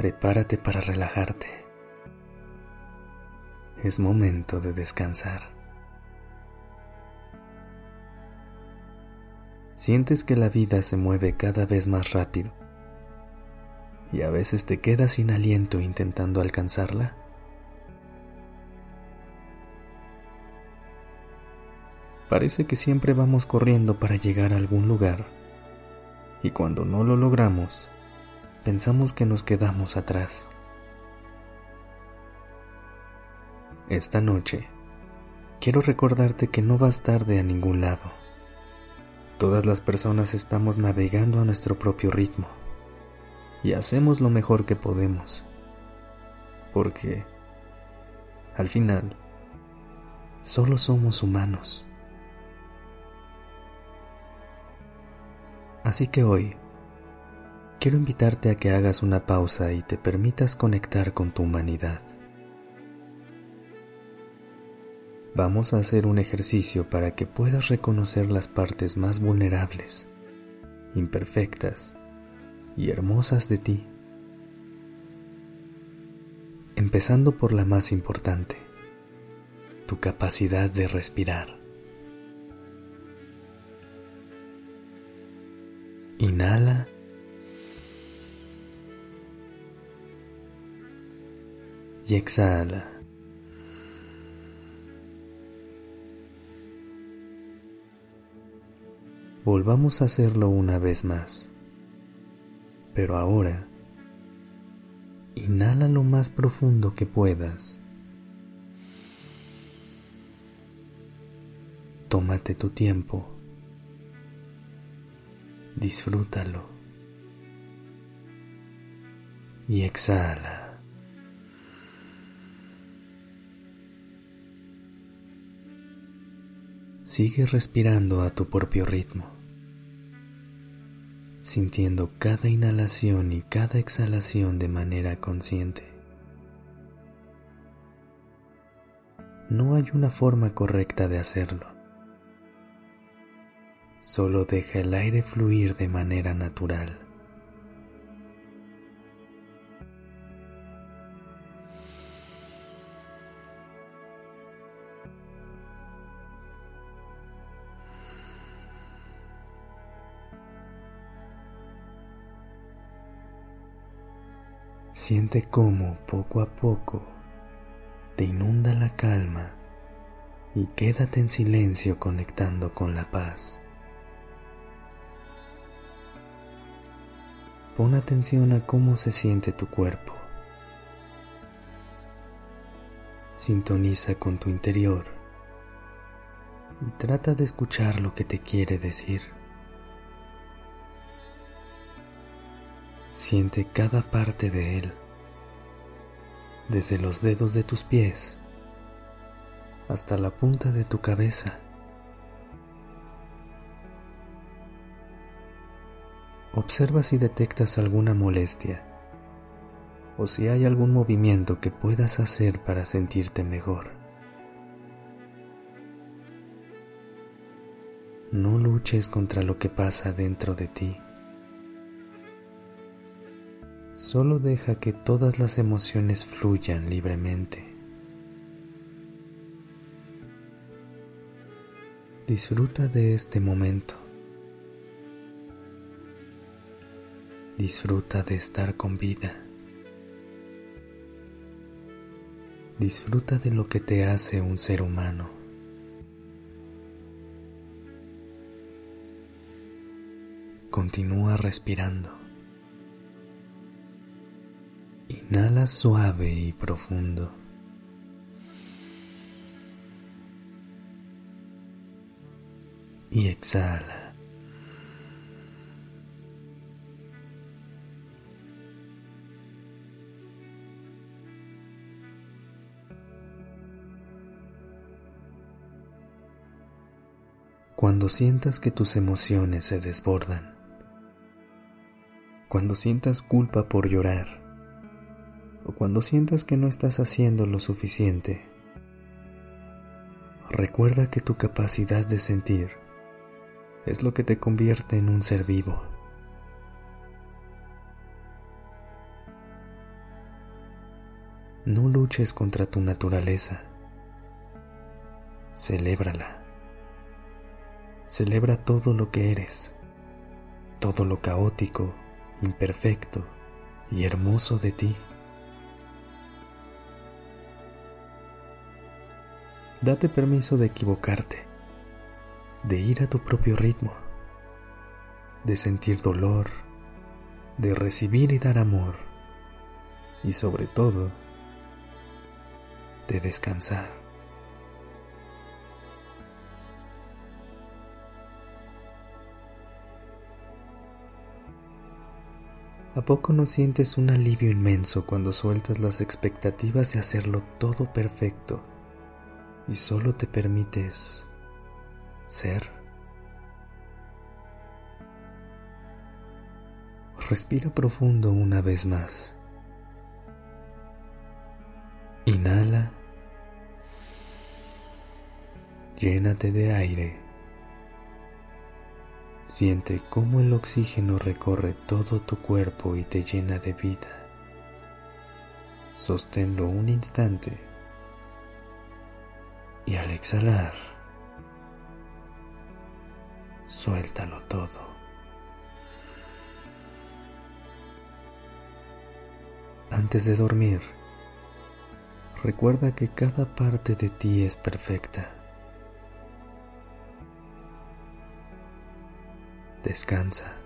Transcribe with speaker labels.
Speaker 1: Prepárate para relajarte. Es momento de descansar. Sientes que la vida se mueve cada vez más rápido y a veces te quedas sin aliento intentando alcanzarla. Parece que siempre vamos corriendo para llegar a algún lugar y cuando no lo logramos, pensamos que nos quedamos atrás. Esta noche, quiero recordarte que no vas tarde a ningún lado. Todas las personas estamos navegando a nuestro propio ritmo y hacemos lo mejor que podemos. Porque, al final, solo somos humanos. Así que hoy, quiero invitarte a que hagas una pausa y te permitas conectar con tu humanidad. Vamos a hacer un ejercicio para que puedas reconocer las partes más vulnerables, imperfectas y hermosas de ti. Empezando por la más importante, tu capacidad de respirar. Inhala. Y exhala. Volvamos a hacerlo una vez más. Pero ahora, inhala lo más profundo que puedas. Tómate tu tiempo disfrútalo y exhala. Sigue respirando a tu propio ritmo, sintiendo cada inhalación y cada exhalación de manera consciente. No hay una forma correcta de hacerlo. Solo deja el aire fluir de manera natural. Siente cómo poco a poco te inunda la calma y quédate en silencio conectando con la paz. Pon atención a cómo se siente tu cuerpo. Sintoniza con tu interior y trata de escuchar lo que te quiere decir. Siente cada parte de él, desde los dedos de tus pies hasta la punta de tu cabeza. Observa si detectas alguna molestia o si hay algún movimiento que puedas hacer para sentirte mejor. No luches contra lo que pasa dentro de ti. Solo deja que todas las emociones fluyan libremente. Disfruta de este momento. Disfruta de estar con vida. Disfruta de lo que te hace un ser humano. Continúa respirando. Inhala suave y profundo. Y exhala. Cuando sientas que tus emociones se desbordan, cuando sientas culpa por llorar, o cuando sientas que no estás haciendo lo suficiente, recuerda que tu capacidad de sentir es lo que te convierte en un ser vivo. No luches contra tu naturaleza. Celébrala. Celebra todo lo que eres, todo lo caótico, imperfecto y hermoso de ti. Date permiso de equivocarte, de ir a tu propio ritmo, de sentir dolor, de recibir y dar amor y sobre todo de descansar. ¿A poco no sientes un alivio inmenso cuando sueltas las expectativas de hacerlo todo perfecto y solo te permites ser? Respira profundo una vez más. Inhala. Llénate de aire. Siente cómo el oxígeno recorre todo tu cuerpo y te llena de vida. Sosténlo un instante y al exhalar, suéltalo todo. Antes de dormir, recuerda que cada parte de ti es perfecta. Descansa.